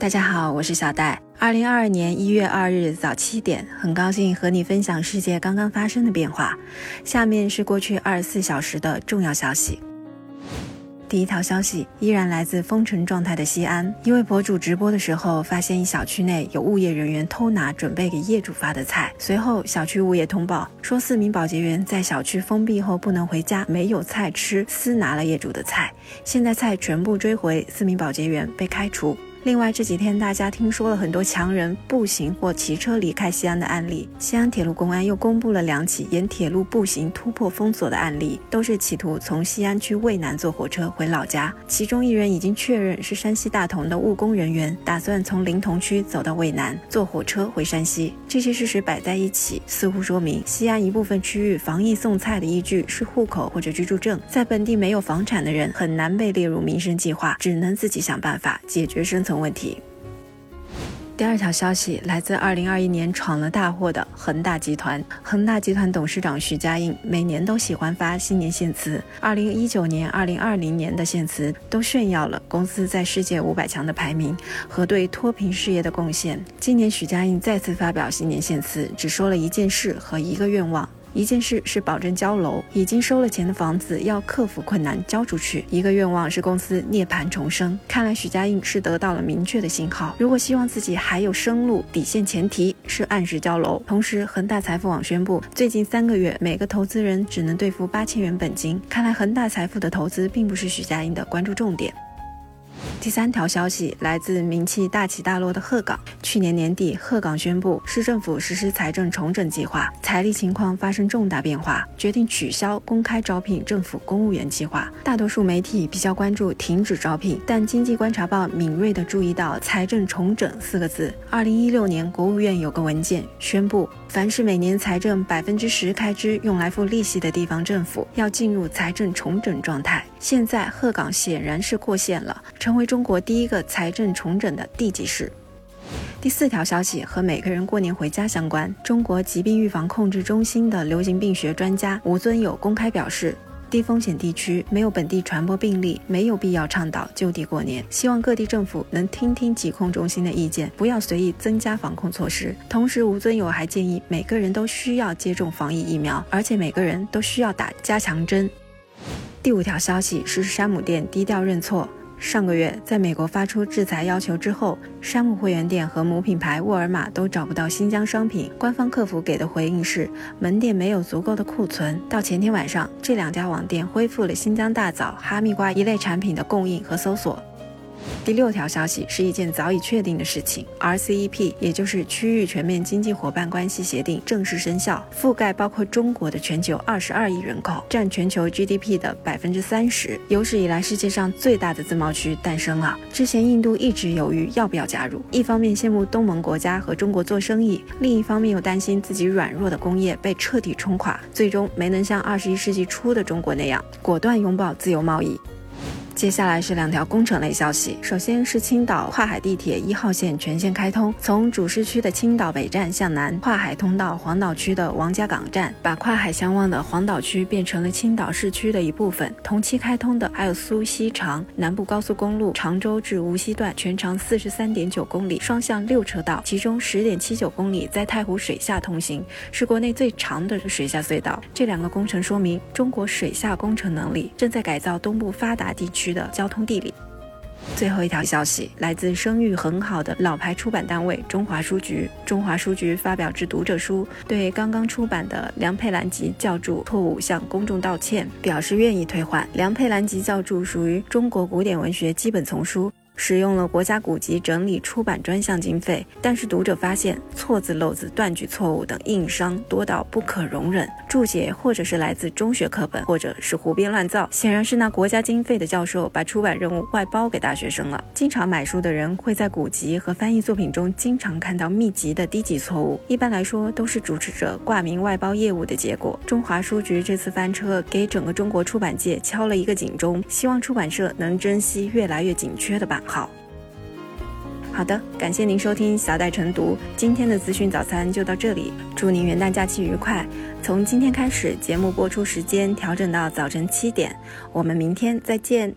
大家好，我是小戴。二零二二年一月二日早七点，很高兴和你分享世界刚刚发生的变化。下面是过去二十四小时的重要消息。第一条消息依然来自封城状态的西安，一位博主直播的时候，发现一小区内有物业人员偷拿准备给业主发的菜。随后，小区物业通报说，四名保洁员在小区封闭后不能回家，没有菜吃，私拿了业主的菜。现在菜全部追回，四名保洁员被开除。另外这几天，大家听说了很多强人步行或骑车离开西安的案例。西安铁路公安又公布了两起沿铁路步行突破封锁的案例，都是企图从西安区渭南坐火车回老家。其中一人已经确认是山西大同的务工人员，打算从临潼区走到渭南，坐火车回山西。这些事实摆在一起，似乎说明西安一部分区域防疫送菜的依据是户口或者居住证，在本地没有房产的人很难被列入民生计划，只能自己想办法解决生存。问题。第二条消息来自二零二一年闯了大祸的恒大集团。恒大集团董事长许家印每年都喜欢发新年献词，二零一九年、二零二零年的献词都炫耀了公司在世界五百强的排名和对脱贫事业的贡献。今年许家印再次发表新年献词，只说了一件事和一个愿望。一件事是保证交楼，已经收了钱的房子要克服困难交出去。一个愿望是公司涅槃重生。看来许家印是得到了明确的信号。如果希望自己还有生路，底线前提是按时交楼。同时，恒大财富网宣布，最近三个月每个投资人只能兑付八千元本金。看来恒大财富的投资并不是许家印的关注重点。第三条消息来自名气大起大落的鹤岗。去年年底，鹤岗宣布市政府实施财政重整计划，财力情况发生重大变化，决定取消公开招聘政府公务员计划。大多数媒体比较关注停止招聘，但经济观察报敏锐地注意到“财政重整”四个字。二零一六年，国务院有个文件宣布，凡是每年财政百分之十开支用来付利息的地方政府，要进入财政重整状态。现在，鹤岗显然是过线了，成为。中国第一个财政重整的地级市。第四条消息和每个人过年回家相关。中国疾病预防控制中心的流行病学专家吴尊友公开表示，低风险地区没有本地传播病例，没有必要倡导就地过年。希望各地政府能听听疾控中心的意见，不要随意增加防控措施。同时，吴尊友还建议每个人都需要接种防疫疫苗，而且每个人都需要打加强针。第五条消息是山姆店低调认错。上个月，在美国发出制裁要求之后，山姆会员店和某品牌沃尔玛都找不到新疆商品。官方客服给的回应是，门店没有足够的库存。到前天晚上，这两家网店恢复了新疆大枣、哈密瓜一类产品的供应和搜索。第六条消息是一件早已确定的事情，RCEP，也就是区域全面经济伙伴关系协定正式生效，覆盖包括中国的全球二十二亿人口，占全球 GDP 的百分之三十，有史以来世界上最大的自贸区诞生了。之前印度一直犹豫要不要加入，一方面羡慕东盟国家和中国做生意，另一方面又担心自己软弱的工业被彻底冲垮，最终没能像二十一世纪初的中国那样果断拥抱自由贸易。接下来是两条工程类消息。首先是青岛跨海地铁一号线全线开通，从主市区的青岛北站向南，跨海通到黄岛区的王家港站，把跨海相望的黄岛区变成了青岛市区的一部分。同期开通的还有苏锡常南部高速公路常州至无锡段，全长四十三点九公里，双向六车道，其中十点七九公里在太湖水下通行，是国内最长的水下隧道。这两个工程说明中国水下工程能力正在改造东部发达地区。区的交通地理。最后一条消息来自声誉很好的老牌出版单位中华书局。中华书局发表致读者书，对刚刚出版的梁佩兰集教注错误向公众道歉，表示愿意退换。梁佩兰集教注属于中国古典文学基本丛书。使用了国家古籍整理出版专项经费，但是读者发现错字漏字、断句错误等硬伤多到不可容忍。注解或者是来自中学课本，或者是胡编乱造，显然是拿国家经费的教授把出版任务外包给大学生了。经常买书的人会在古籍和翻译作品中经常看到密集的低级错误，一般来说都是主持者挂名外包业务的结果。中华书局这次翻车，给整个中国出版界敲了一个警钟，希望出版社能珍惜越来越紧缺的版。好，好的，感谢您收听小戴晨读，今天的资讯早餐就到这里，祝您元旦假期愉快。从今天开始，节目播出时间调整到早晨七点，我们明天再见。